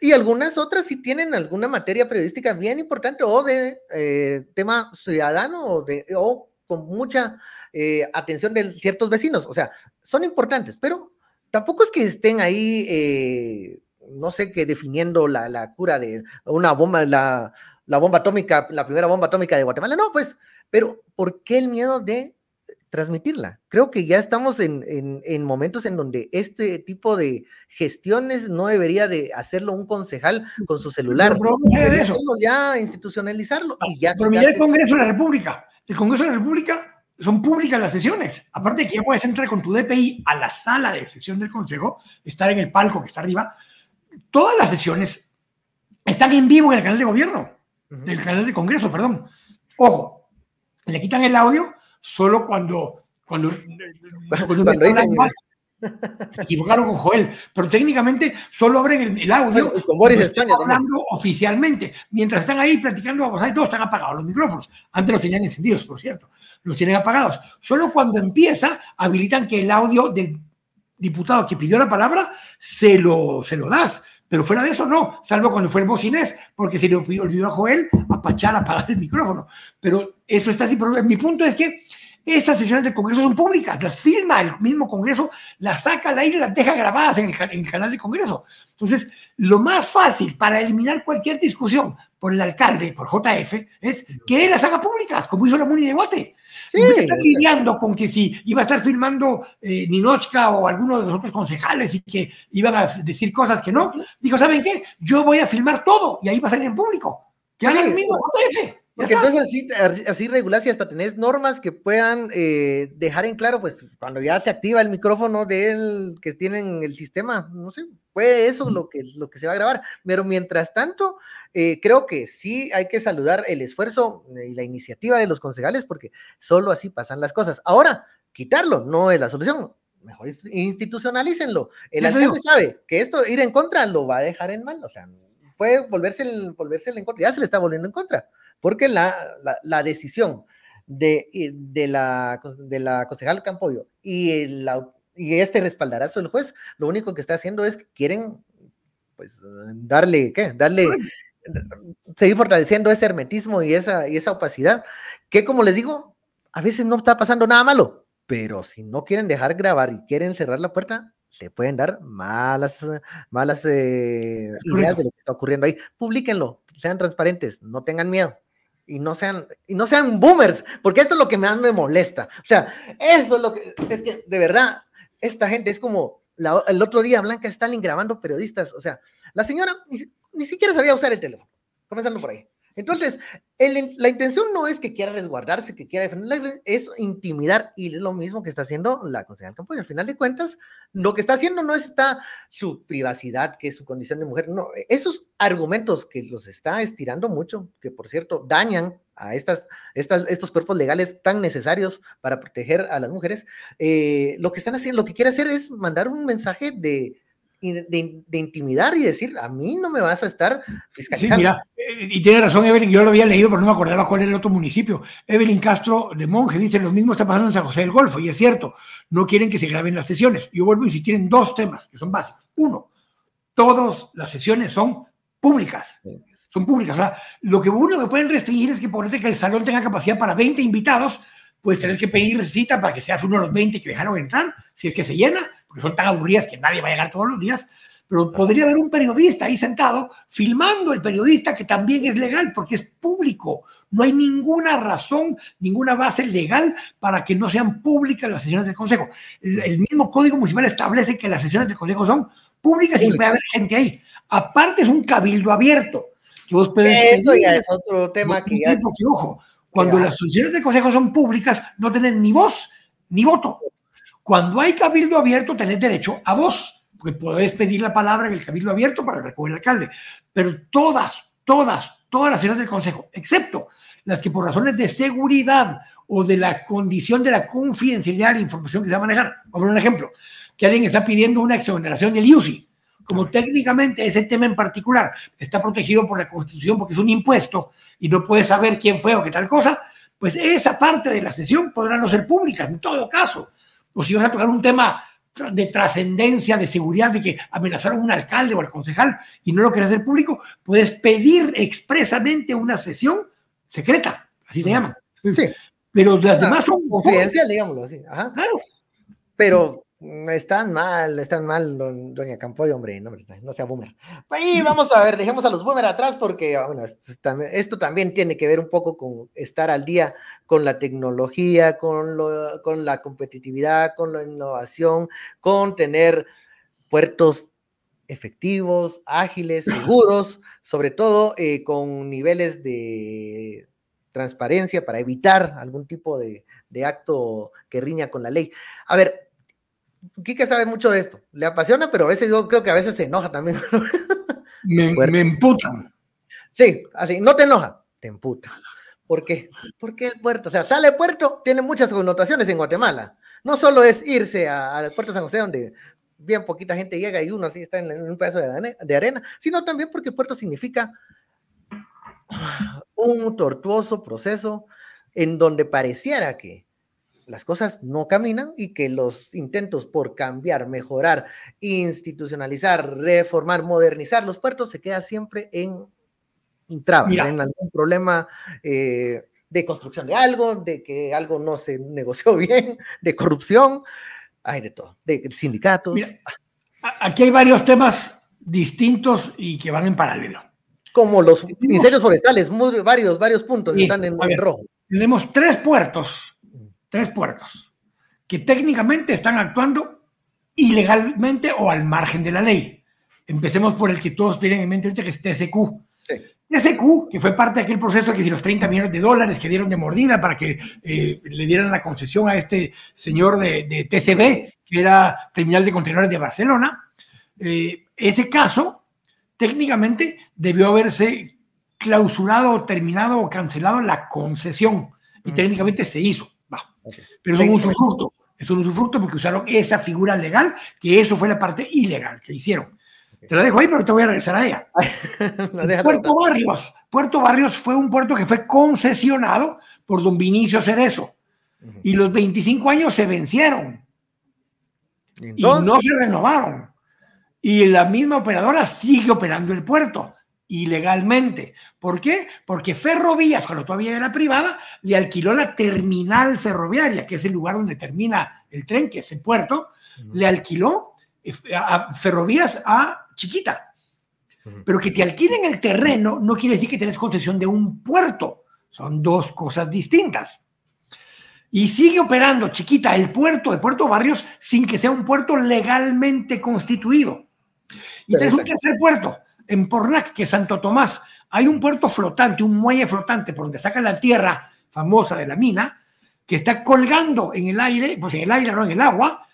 Y algunas otras sí tienen alguna materia periodística bien importante o de eh, tema ciudadano o, de, o con mucha eh, atención de ciertos vecinos. O sea, son importantes, pero tampoco es que estén ahí, eh, no sé qué, definiendo la, la, cura de una bomba, la, la bomba atómica, la primera bomba atómica de Guatemala. No, pues, pero ¿por qué el miedo de transmitirla. Creo que ya estamos en, en, momentos en donde este tipo de gestiones no debería de hacerlo un concejal con su celular. Pero, eso. Ya institucionalizarlo y ya. Pero mira el Congreso de la República. El Congreso de la República son públicas las sesiones. Aparte de que ya puedes entrar con tu DPI a la sala de sesión del Consejo, estar en el palco que está arriba. Todas las sesiones están en vivo en el canal de gobierno, en el canal de Congreso, perdón. Ojo, le quitan el audio solo cuando, cuando, cuando, se equivocaron con Joel, pero técnicamente solo abren el, audio con Boris España hablando oficialmente. Mientras están ahí platicando, todos están apagados los micrófonos. Antes los tenían encendidos, por cierto. Los tienen apagados. Solo cuando empieza, habilitan que el audio del diputado que pidió la palabra se lo, se lo das. Pero fuera de eso, no, salvo cuando fue el bocinés, porque se le olvidó a Joel apachar, apagar el micrófono. Pero eso está sin problema. Mi punto es que estas sesiones de Congreso son públicas, las filma el mismo Congreso, las saca al aire y las deja grabadas en el, canal de Congreso. Entonces, lo más fácil para eliminar cualquier discusión por el alcalde, por JF, es que él las haga públicas, como hizo la Muni de Guate. Sí, lidiando con que si iba a estar filmando eh, Ninochka o alguno de los otros concejales y que iban a decir cosas que no. Dijo, ¿saben qué? Yo voy a filmar todo y ahí va a salir en público. Que haga el mismo JF. Porque entonces así, así regulas y hasta tenés normas que puedan eh, dejar en claro, pues cuando ya se activa el micrófono del que tienen el sistema, no sé, puede eso lo que, lo que se va a grabar. Pero mientras tanto, eh, creo que sí hay que saludar el esfuerzo y la iniciativa de los concejales porque solo así pasan las cosas. Ahora, quitarlo no es la solución. Mejor institucionalícenlo. El alcalde sabe que esto ir en contra lo va a dejar en mal, o sea, puede volverse, el, volverse en contra, ya se le está volviendo en contra porque la, la, decisión de, de, la, de la concejal Campoyo y, la, y este respaldarazo del juez, lo único que está haciendo es que quieren pues darle, ¿qué? Darle, seguir fortaleciendo ese hermetismo y esa, y esa opacidad, que como les digo, a veces no está pasando nada malo, pero si no quieren dejar grabar y quieren cerrar la puerta, le pueden dar malas, malas eh, ideas de lo que está ocurriendo ahí. Publíquenlo, sean transparentes, no tengan miedo y no sean, y no sean boomers, porque esto es lo que más me molesta. O sea, eso es lo que, es que de verdad, esta gente es como el otro día Blanca Stalin grabando periodistas, o sea, la señora ni, ni siquiera sabía usar el teléfono, comenzando por ahí. Entonces, la intención no es que quiera resguardarse, que quiera defender, es intimidar y es lo mismo que está haciendo la concejal Campo. Y al final de cuentas, lo que está haciendo no está su privacidad, que es su condición de mujer, no, esos argumentos que los está estirando mucho, que por cierto dañan a estos cuerpos legales tan necesarios para proteger a las mujeres, eh, lo que están haciendo, lo que quiere hacer es mandar un mensaje de, de, intimidar y decir, a mí no me vas a estar fiscalizando. Sí, mira, eh, y tiene razón Evelyn, yo lo había leído, pero no me acordaba cuál era el otro municipio. Evelyn Castro de Monje dice, lo mismo está pasando en San José del Golfo, y es cierto, no quieren que se graben las sesiones. Yo vuelvo a insistir en dos temas que son básicos. Uno, todas las sesiones son públicas. Son públicas. O sea, lo que uno que pueden restringir es que que el salón tenga capacidad para 20 invitados, pues tenés que pedir cita para que seas uno de los 20 que dejaron entrar, si es que se llena, porque son tan aburridas que nadie va a llegar todos los días, pero podría haber un periodista ahí sentado filmando el periodista que también es legal porque es público. No hay ninguna razón, ninguna base legal para que no sean públicas las sesiones del Consejo. El, mismo Código Municipal establece que las sesiones del Consejo son públicas y puede haber gente ahí. Aparte es un cabildo abierto. Que vos puedes Eso ya es otro tema que ya... ojo, cuando las sesiones del Consejo son públicas, no tienen ni voz ni voto. Cuando hay cabildo abierto, tenés derecho a voz, porque podés pedir la palabra en el cabildo abierto para recoger el alcalde. Pero todas, todas, todas las sesiones del Consejo, excepto las que por razones de seguridad o de la condición de la confidencialidad de la información que se va a manejar. Vamos a poner un ejemplo, que alguien está pidiendo una exoneración del IUCI. Como técnicamente ese tema en particular está protegido por la Constitución porque es un impuesto y no puede saber quién fue o qué tal cosa, pues esa parte de la sesión podrá no ser pública en todo caso o si vas a tocar un tema de trascendencia, de seguridad, de que amenazaron a un alcalde o al concejal y no lo quieres hacer público, puedes pedir expresamente una sesión secreta, así se llama. Sí. Pero las demás son... Confidencial, digámoslo así. Ajá. Claro. Pero están mal, están mal, doña Campoy, hombre, no, no sea boomer. Y vamos a ver, dejemos a los boomer atrás porque ah, bueno, esto también tiene que ver un poco con estar al día con la tecnología, con, lo, con la competitividad, con la innovación, con tener puertos efectivos, ágiles, seguros, sobre todo eh, con niveles de transparencia para evitar algún tipo de, de acto que riña con la ley. A ver, Quique sabe mucho de esto. Le apasiona, pero a veces yo creo que a veces se enoja también. me, me emputa. Sí, así, no te enoja, te emputa. ¿Por qué? Porque el puerto, o sea, sale puerto, tiene muchas connotaciones en Guatemala. No solo es irse al puerto San José, donde bien poquita gente llega y uno así está en, un pedazo de arena, sino también porque el puerto significa un tortuoso proceso en donde pareciera que las cosas no caminan y que los intentos por cambiar, mejorar, institucionalizar, reformar, modernizar los puertos se queda siempre en, trabas, en algún problema eh, de construcción de algo, de que algo no se negoció bien, de corrupción, hay de todo, de sindicatos. aquí hay varios temas distintos y que van en paralelo. Como los incendios forestales, varios, varios puntos están en, rojo. Tenemos tres puertos, tres puertos, que técnicamente están actuando ilegalmente o al margen de la ley. Empecemos por el que todos tienen en mente ahorita, que es TSQ. TSQ, que fue parte de aquel proceso que si los 30 millones de dólares que dieron de mordida para que eh, le dieran la concesión a este señor de, de TCB, que era terminal de contenedores de Barcelona, eh, ese caso técnicamente debió haberse clausurado, terminado o cancelado la concesión. Y técnicamente se hizo. Pero es un usufructo. Es un usufructo porque usaron esa figura legal, que eso fue la parte ilegal que hicieron. Te la dejo ahí, pero te voy a regresar a ella. puerto Barrios. Puerto Barrios fue un puerto que fue concesionado por don Vinicio Cerezo. Y los 25 años se vencieron. y no se renovaron. Y la misma operadora sigue operando el puerto ilegalmente. ¿Por qué? Porque Ferrovías, cuando todavía era privada, le alquiló la terminal ferroviaria, que es el lugar donde termina el tren, que es el puerto, le alquiló eh, a Ferrovías a Chiquita. Pero que te alquilen el terreno no quiere decir que tienes concesión de un puerto. Son dos cosas distintas. Y sigue operando Chiquita el puerto de Puerto Barrios sin que sea un puerto legalmente constituido. Y tienes un tercer puerto, en Pornac, que es Santo Tomás. Hay un puerto flotante, un muelle flotante por donde sacan la tierra famosa de la mina, que está colgando en el aire, pues en el aire, no en el agua,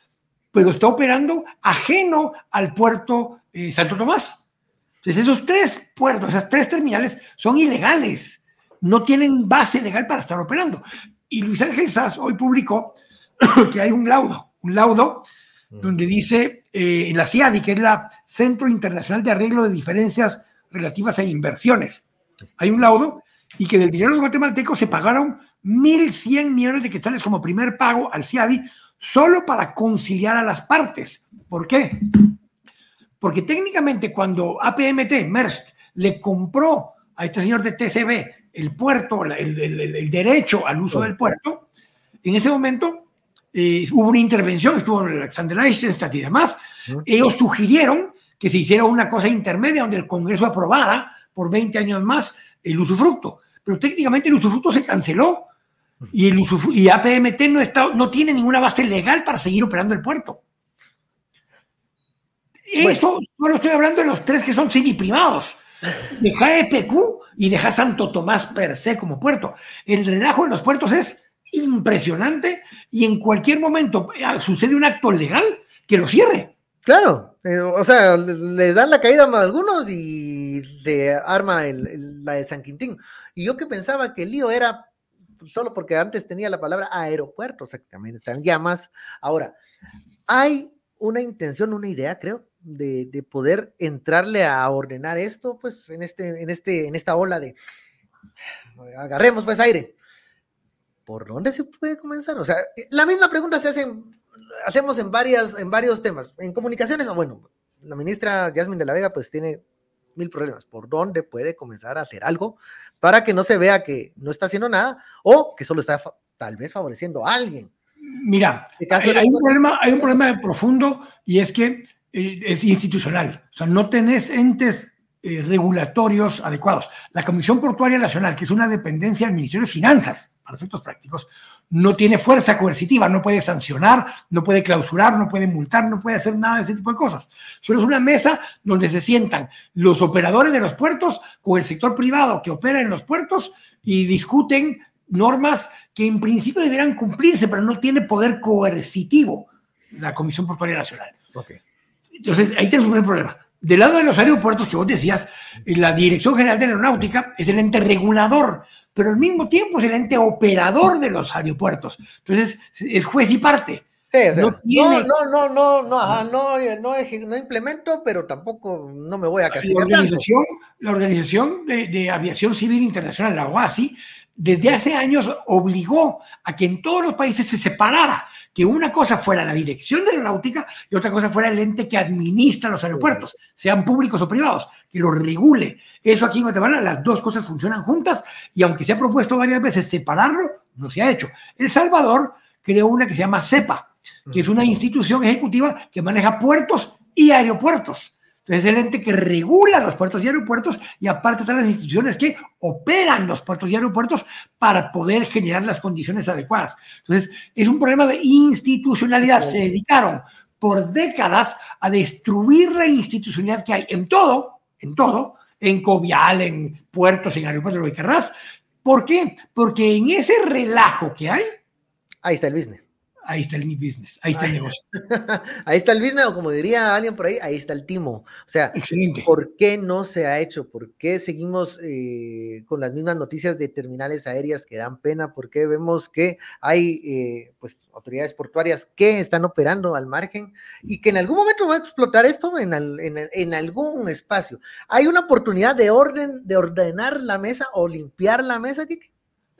pero está operando ajeno al puerto eh, Santo Tomás. Entonces, esos tres puertos, esas tres terminales son ilegales, no tienen base legal para estar operando. Y Luis Ángel Sass hoy publicó que hay un laudo, un laudo donde dice eh, en la CIADI, que es la Centro Internacional de Arreglo de Diferencias Relativas a Inversiones, hay un laudo y que del dinero de los guatemaltecos se pagaron 1.100 millones de quetzales como primer pago al CIADI solo para conciliar a las partes. ¿Por qué? Porque técnicamente cuando APMT, Maersk, le compró a este señor de TCB el puerto, el derecho al uso del puerto, en ese momento eh, hubo una intervención, estuvo Alexander Eisenstadt y demás. Ellos sugirieron que se hiciera una cosa intermedia donde el Congreso aprobara por 20 años más el usufructo. Pero técnicamente el usufructo se canceló y, el y APMT no, está, no tiene ninguna base legal para seguir operando el puerto. Eso no estoy hablando de los tres que son semi-privados. Deja EPQ y deja Santo Tomás per se como puerto. El relajo en los puertos es impresionante y en cualquier momento eh, sucede un acto legal que lo cierre. Claro, eh, o sea, le dan la caída a algunos y se arma la de San Quintín. Y yo que pensaba que el lío era solo porque antes tenía la palabra aeropuerto, o sea, que también están llamas. Ahora, hay una intención, una idea, creo, de, de, poder entrarle a ordenar esto, pues, en este, en este, en esta ola de agarremos pues aire. ¿Por dónde se puede comenzar? O sea, eh, la misma pregunta se hace, hacemos en, varias, en varios temas. En comunicaciones, ah, bueno, la ministra Yasmin de la Vega pues tiene mil problemas. ¿Por dónde puede comenzar a hacer algo para que no se vea que no está haciendo nada o que solo está tal vez favoreciendo a alguien? Mira, hay, un problema, hay un problema profundo y es que eh, es institucional. O sea, no tenés entes eh, regulatorios adecuados. La Comisión Portuaria Nacional, que es una dependencia del Ministerio de Finanzas, para efectos prácticos, no tiene fuerza coercitiva, no puede sancionar, no puede clausurar, no puede multar, no puede hacer nada de ese tipo de cosas. Solo es una mesa donde se sientan los operadores de los puertos con el sector privado que opera en los puertos y discuten normas que en principio deberán cumplirse, pero no tiene poder coercitivo la Comisión Portuaria Nacional. Entonces, ahí tenemos un primer problema. Del lado de los aeropuertos que vos decías, la Dirección General de Aeronáutica es el ente regulador pero al mismo tiempo es el ente operador de los aeropuertos. Entonces, es juez y parte. no, no, no, no, no, no, no, implemento, pero tampoco no me voy a castigar. La organización, la organización de, de, Aviación Civil Internacional, la OASI, desde hace años obligó a que en todos los países se separara, que una cosa fuera la dirección de la náutica y otra cosa fuera el ente que administra los aeropuertos, sean públicos o privados, que los regule. Eso aquí en Guatemala, las dos cosas funcionan juntas y aunque se ha propuesto varias veces separarlo, no se ha hecho. El Salvador creó una que se llama CEPA, que es una institución ejecutiva que maneja puertos y aeropuertos es el ente que regula los puertos y aeropuertos y aparte están las instituciones que operan los puertos y aeropuertos para poder generar las condiciones adecuadas. Entonces, es un problema de institucionalidad. Se dedicaron por décadas a destruir la institucionalidad que hay en todo, en todo, en Covial, en puertos, en aeropuertos, lo que querrás. ¿Por qué? Porque en ese relajo que hay... Ahí está el business ahí está el business, ahí está el negocio. ahí está el business, o como diría alguien por ahí, ahí está el timo. O sea, ¿por qué no se ha hecho? ¿Por qué seguimos eh, con las mismas noticias de terminales aéreas que dan pena? ¿Por qué vemos que hay eh, pues autoridades portuarias que están operando al margen y que en algún momento va a explotar esto en, en algún espacio? ¿Hay una oportunidad de orden, de ordenar la mesa o limpiar la mesa, Kike?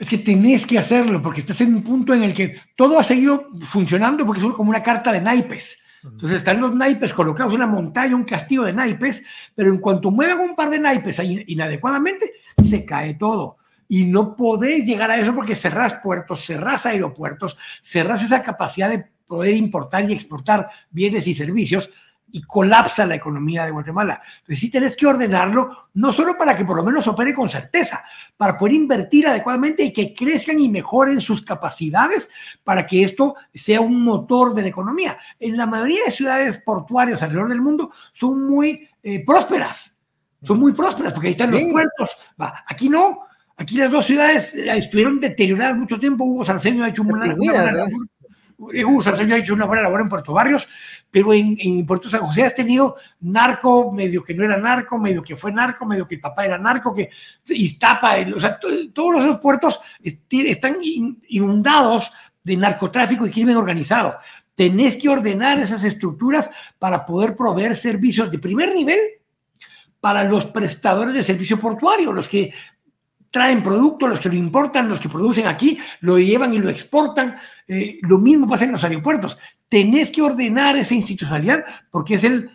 Es que tenés que hacerlo porque estás en un punto en el que todo ha seguido funcionando porque es como una carta de naipes. Entonces están los naipes colocados, una montaña, un castillo de naipes, pero en cuanto muevan un par de naipes inadecuadamente, se cae todo. Y no podés llegar a eso porque cerrás puertos, cerrás aeropuertos, cerrás esa capacidad de poder importar y exportar bienes y servicios y colapsa la economía de Guatemala. Entonces sí tenés que ordenarlo, no solo para que por lo menos opere con certeza, para poder invertir adecuadamente y que crezcan y mejoren sus capacidades para que esto sea un motor de la economía. En la mayoría de ciudades portuarias alrededor del mundo son muy eh, prósperas, son muy prósperas porque ahí están los puertos. Va, aquí no, aquí las dos ciudades eh, estuvieron deterioradas mucho tiempo. Hugo Sarceño ha hecho una, una buena labor. Hugo Sarceño ha hecho una buena labor en Puerto Barrios, pero en, en, Puerto San José has tenido narco, medio que no era narco, medio que fue narco, medio que el papá era narco, que Iztapa, o sea, todos los puertos están inundados de narcotráfico y crimen organizado. Tenés que ordenar esas estructuras para poder proveer servicios de primer nivel para los prestadores de servicio portuario, los que traen producto, los que lo importan, los que producen aquí, lo llevan y lo exportan. Eh, lo mismo pasa en los aeropuertos. Tenés que ordenar esa institucionalidad porque es el,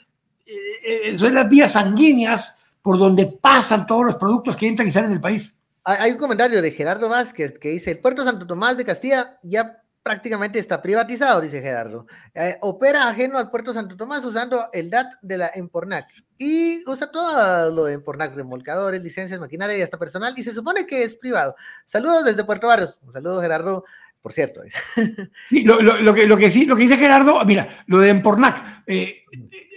eh, son las vías sanguíneas por donde pasan todos los productos que entran y salen del país. Hay un comentario de Gerardo Vázquez que dice, el puerto Santo Tomás de Castilla ya prácticamente está privatizado, dice Gerardo. Eh, opera ajeno al puerto Santo Tomás usando el DAT de la Empornac y usa todo lo de Empornac, remolcadores, licencias, maquinaria y hasta personal y se supone que es privado. Saludos desde Puerto Barrios. Un saludo Gerardo, por cierto. lo, que, lo, que, sí, lo que dice Gerardo, mira, lo de Empornac, eh,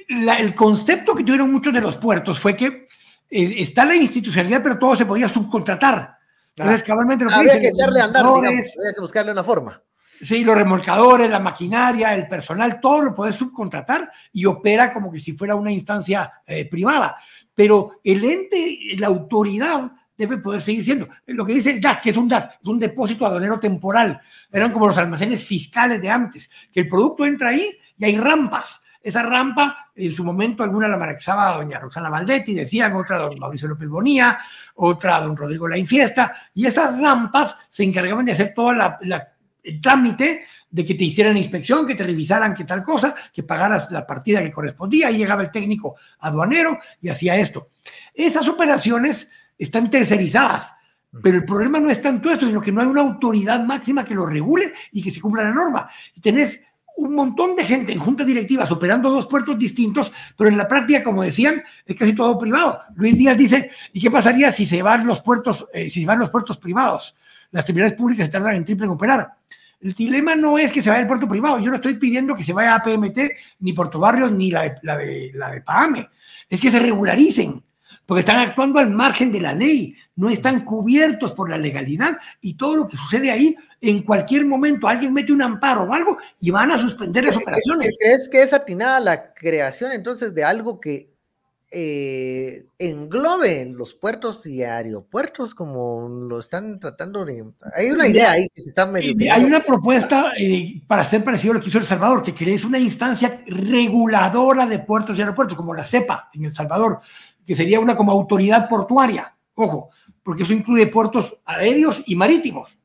el concepto que tuvieron muchos de los puertos fue que eh, está la institucionalidad, pero todo se podía subcontratar. Entonces, cabalmente lo que había que echarle a andar, había que buscarle una forma. Sí, los remolcadores, la maquinaria, el personal, todo lo puedes subcontratar y opera como que si fuera una instancia eh, privada. Pero el ente, la autoridad debe poder seguir siendo. Lo que dice el DAT, que es un DAT, es un depósito aduanero temporal. Eran como los almacenes fiscales de antes, que el producto entra ahí y hay rampas. Esa rampa, en su momento, alguna la manejaba doña Roxana Valdetti, decían, otra don Mauricio López Bonía, otra don Rodrigo La Infiesta, y esas rampas se encargaban de hacer toda la el trámite de que te hicieran inspección, que te revisaran qué tal cosa, que pagaras la partida que correspondía, y llegaba el técnico aduanero y hacía esto. Esas operaciones están tercerizadas, pero el problema no es tanto esto, sino que no hay una autoridad máxima que lo regule y que se cumpla la norma. Y tenés un montón de gente en juntas directivas operando dos puertos distintos, pero en la práctica, como decían, es casi todo privado. Luis Díaz dice, ¿y qué pasaría si se van los puertos, eh, si se van los puertos privados? Las terminales públicas tardan en triple en operar. El dilema no es que se vaya el puerto privado. Yo no estoy pidiendo que se vaya a PMT, ni Puerto Barrios, ni la de, la de, la de PAME. Es que se regularicen, porque están actuando al margen de la ley, no están cubiertos por la legalidad y todo lo que sucede ahí, en cualquier momento alguien mete un amparo o algo y van a suspender las operaciones. ¿Crees que es atinada la creación entonces de algo que eh, englobe los puertos y aeropuertos como lo están tratando de... Hay una idea ahí que se está medio... Hay una propuesta eh, para hacer parecido a lo que hizo El Salvador, que es una instancia reguladora de puertos y aeropuertos, como la CEPA en El Salvador, que sería una como autoridad portuaria. Ojo, porque eso incluye puertos aéreos y marítimos.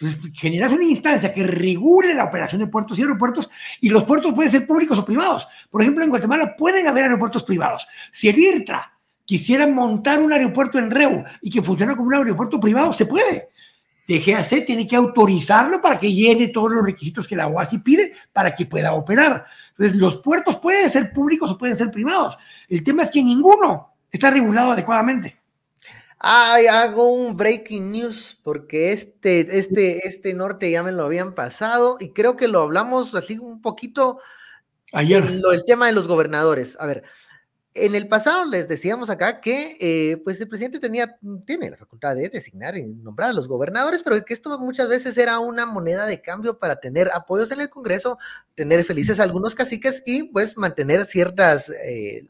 Entonces, generas una instancia que regule la operación de puertos y aeropuertos y los puertos pueden ser públicos o privados. Por ejemplo, en Guatemala pueden haber aeropuertos privados. Si el IRTRA quisiera montar un aeropuerto en REU y que funcione como un aeropuerto privado, se puede. DGAC tiene que autorizarlo para que llene todos los requisitos que la OASI pide para que pueda operar. Entonces, los puertos pueden ser públicos o pueden ser privados. El tema es que ninguno está regulado adecuadamente. Ay, hago un breaking news porque este, este, este norte ya me lo habían pasado y creo que lo hablamos así un poquito ayer. el tema de los gobernadores. A ver, en el pasado les decíamos acá que eh, pues el presidente tenía, tiene la facultad de designar y nombrar a los gobernadores, pero que esto muchas veces era una moneda de cambio para tener apoyos en el Congreso, tener felices a algunos caciques y pues mantener ciertas eh,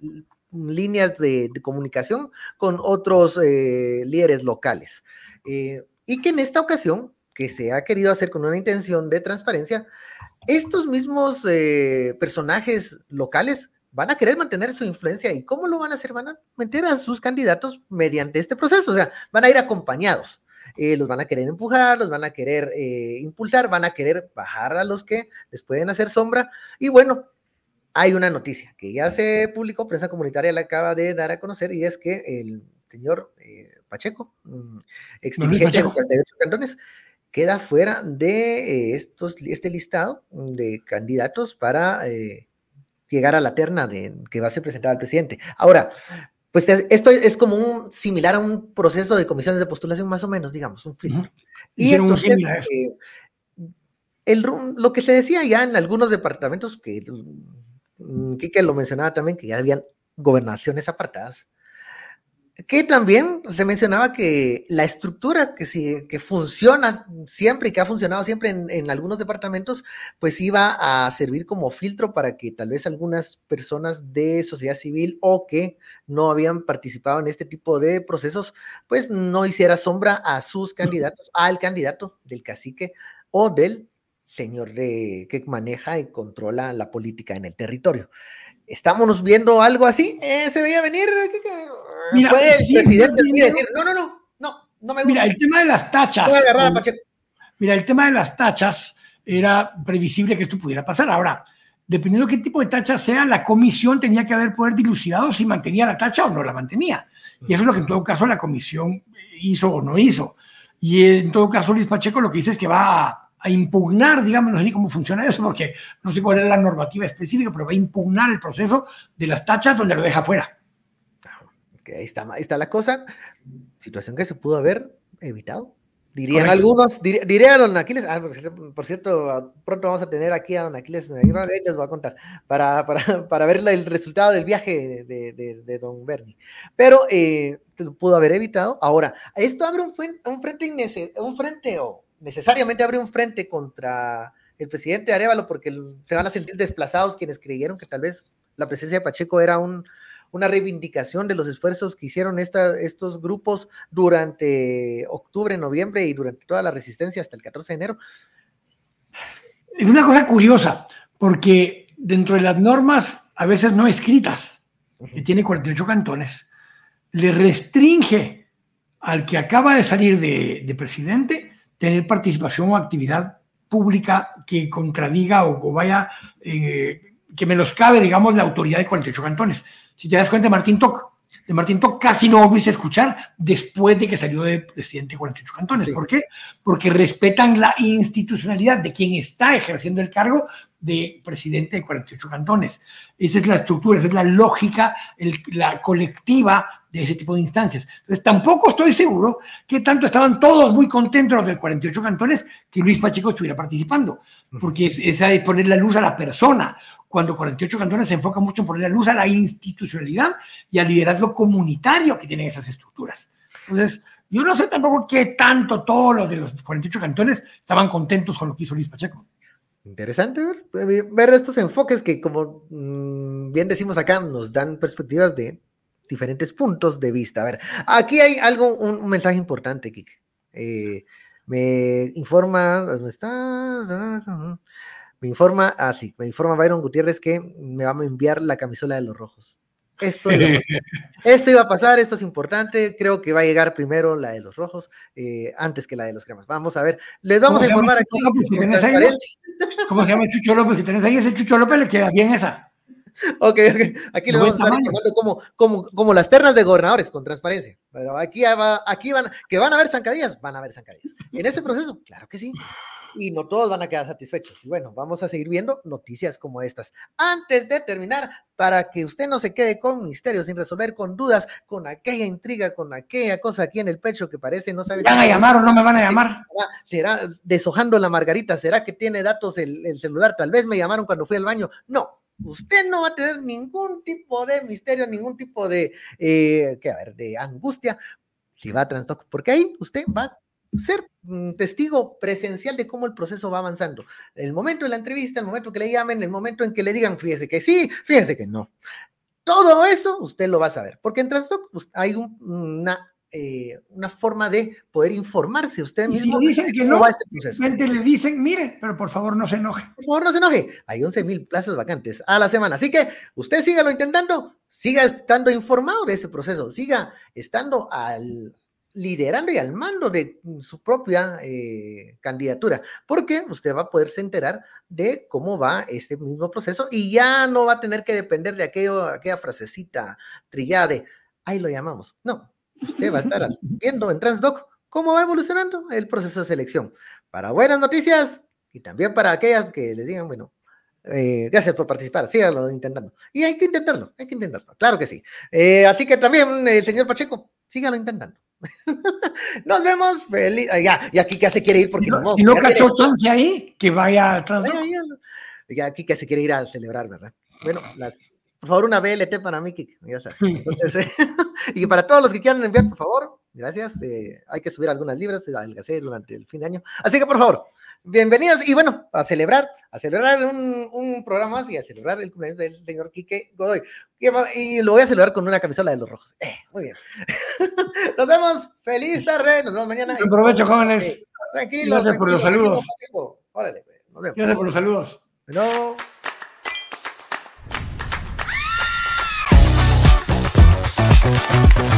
líneas de, comunicación con otros eh, líderes locales. Eh, y que en esta ocasión, que se ha querido hacer con una intención de transparencia, estos mismos eh, personajes locales van a querer mantener su influencia. ¿Y cómo lo van a hacer? Van a meter a sus candidatos mediante este proceso, o sea, van a ir acompañados. los van a querer empujar, los van a querer impulsar, van a querer bajar a los que les pueden hacer sombra. Y bueno, hay una noticia que ya se publicó, prensa comunitaria la acaba de dar a conocer, y es que el señor eh, Pacheco, mm, ex dirigente de cantones, queda fuera de eh, estos, este listado de candidatos para eh, llegar a la terna de, que va a ser presentada al presidente. Ahora, pues esto es como un similar a un proceso de comisiones de postulación, más o menos, digamos, un filtro. Y entonces, el, lo que se decía ya en algunos departamentos que Quique lo mencionaba también, que ya habían gobernaciones apartadas, que también se mencionaba que la estructura que, sí, que funciona siempre y que ha funcionado siempre en, algunos departamentos, pues iba a servir como filtro para que tal vez algunas personas de sociedad civil o que no habían participado en este tipo de procesos, pues no hiciera sombra a sus candidatos, al candidato del cacique o del señor de, que maneja y controla la política en el territorio. ¿Estamos viendo algo así? Eh, ¿Se veía venir? Mira, ¿Puede el presidente decir, no, no, no, no, no me gusta? Mira, el tema de las tachas. Mira, el tema de las tachas era previsible que esto pudiera pasar. Ahora, dependiendo de qué tipo de tacha sea, la comisión tenía que haber poder dilucidado si mantenía la tacha o no la mantenía. Y eso es lo que en todo caso la comisión hizo o no hizo. Y en todo caso, Luis Pacheco lo que dice es que va a a impugnar, sé ni cómo funciona eso, porque no sé cuál es la normativa específica, pero va a impugnar el proceso de las tachas donde lo deja fuera. ahí, está, ahí está la cosa. Situación que se pudo haber evitado. Dirían algunos, diría a don Aquiles, ah, por cierto, pronto vamos a tener aquí a don Aquiles, les voy a contar, para, para, para ver el resultado del viaje de, de, de don Bernie. Pero eh, pudo haber evitado. Ahora, esto abre un, un frente, un frente o necesariamente abre un frente contra el presidente Arevalo porque se van a sentir desplazados quienes creyeron que tal vez la presencia de Pacheco era una reivindicación de los esfuerzos que hicieron estos grupos durante octubre, noviembre y durante toda la resistencia hasta el 14 de enero. Es una cosa curiosa, porque dentro de las normas, a veces no escritas, que tiene 48 cantones, le restringe al que acaba de salir de presidente tener participación o actividad pública que contradiga o, vaya, eh, que menoscabe, digamos, la autoridad de 48 cantones. Si te das cuenta, Martín Toc, de Martín Toc casi no volviste a escuchar después de que salió de presidente de 48 cantones. ¿Por qué? Porque respetan la institucionalidad de quien está ejerciendo el cargo de presidente de 48 cantones. Esa es la estructura, esa es la lógica, la colectiva de ese tipo de instancias. Entonces, tampoco estoy seguro que tanto estaban todos muy contentos los de 48 cantones que Luis Pacheco estuviera participando, porque esa es poner la luz a la persona. Cuando 48 cantones se enfoca mucho en poner la luz a la institucionalidad y al liderazgo comunitario que tienen esas estructuras. Entonces, yo no sé tampoco qué tanto todos los de los 48 cantones estaban contentos con lo que hizo Luis Pacheco. Interesante ver, ver estos enfoques que, como mm, bien decimos acá, nos dan perspectivas de diferentes puntos de vista. A ver, aquí hay algo, un, mensaje importante, Kike. Eh, me informa, ¿dónde está? Me informa, ah, sí, me informa Byron Gutiérrez que me va a enviar la camisola de los rojos. Esto iba, esto iba a pasar, esto es importante. Creo que va a llegar primero la de los rojos eh, antes que la de los cremas. Vamos a ver, les vamos a informar aquí. ¿Cómo se llama Chucho López que tenés ahí? Ese Chucho López le queda bien esa. Ok, ok. Aquí le vamos a estar informando como, como, como, las ternas de gobernadores con transparencia. Pero aquí, va, aquí van, que van a haber zancadillas, van a haber zancadillas. En este proceso, claro que sí. Y no todos van a quedar satisfechos. Y bueno, vamos a seguir viendo noticias como estas. Antes de terminar, para que usted no se quede con misterios, sin resolver, con dudas, con aquella intriga, con aquella cosa aquí en el pecho que parece no sabe. ¿Van a llamar o no me van a llamar? ¿Será deshojando la margarita? ¿Será que tiene datos el, el celular? Tal vez me llamaron cuando fui al baño. No, usted no va a tener ningún tipo de misterio, ningún tipo de, eh, a ver, de angustia si va a Transdoc, porque ahí usted va ser testigo presencial de cómo el proceso va avanzando. El momento de la entrevista, el momento que le llamen, el momento en que le digan, fíjese que sí, fíjese que no. Todo eso usted lo va a saber, porque en Transdoc pues, hay una eh, una forma de poder informarse usted mismo. si dicen que no, este le dicen, mire, pero por favor no se enoje. Por favor no se enoje. Hay 11 mil plazas vacantes a la semana. Así que usted sígalo intentando, siga estando informado de ese proceso, siga estando al, liderando y al mando de su propia eh, candidatura, porque usted va a poderse enterar de cómo va este mismo proceso y ya no va a tener que depender de aquello, aquella frasecita trillada de, ahí lo llamamos. No, usted va a estar viendo en Transdoc cómo va evolucionando el proceso de selección. Para buenas noticias y también para aquellas que les digan, bueno, eh, gracias por participar, síganlo intentando. Y hay que intentarlo, hay que intentarlo, claro que sí. Eh, así que también, el señor Pacheco, síganlo intentando. Nos vemos feliz. Ya, y aquí que se quiere ir porque no. Si no cachó chance ahí, que vaya atrás. Ya, aquí que se quiere ir a celebrar, ¿verdad? Bueno, las, por favor, una BLT para mí, ya sabes. Entonces, y para todos los que quieran enviar, por favor, gracias. Eh, hay que subir algunas libras, adelgacé durante el fin de año. Así que, por favor, bienvenidos y bueno, a celebrar, a celebrar un, un programa más y a celebrar el cumpleaños del señor Quique Godoy. Y lo voy a celebrar con una camisola de los rojos. Eh, muy bien. nos vemos. Feliz tarde. Nos vemos mañana. Buen provecho, jóvenes. tranquilos. Gracias por los saludos. Órale, pues, nos vemos. Gracias por los saludos. You.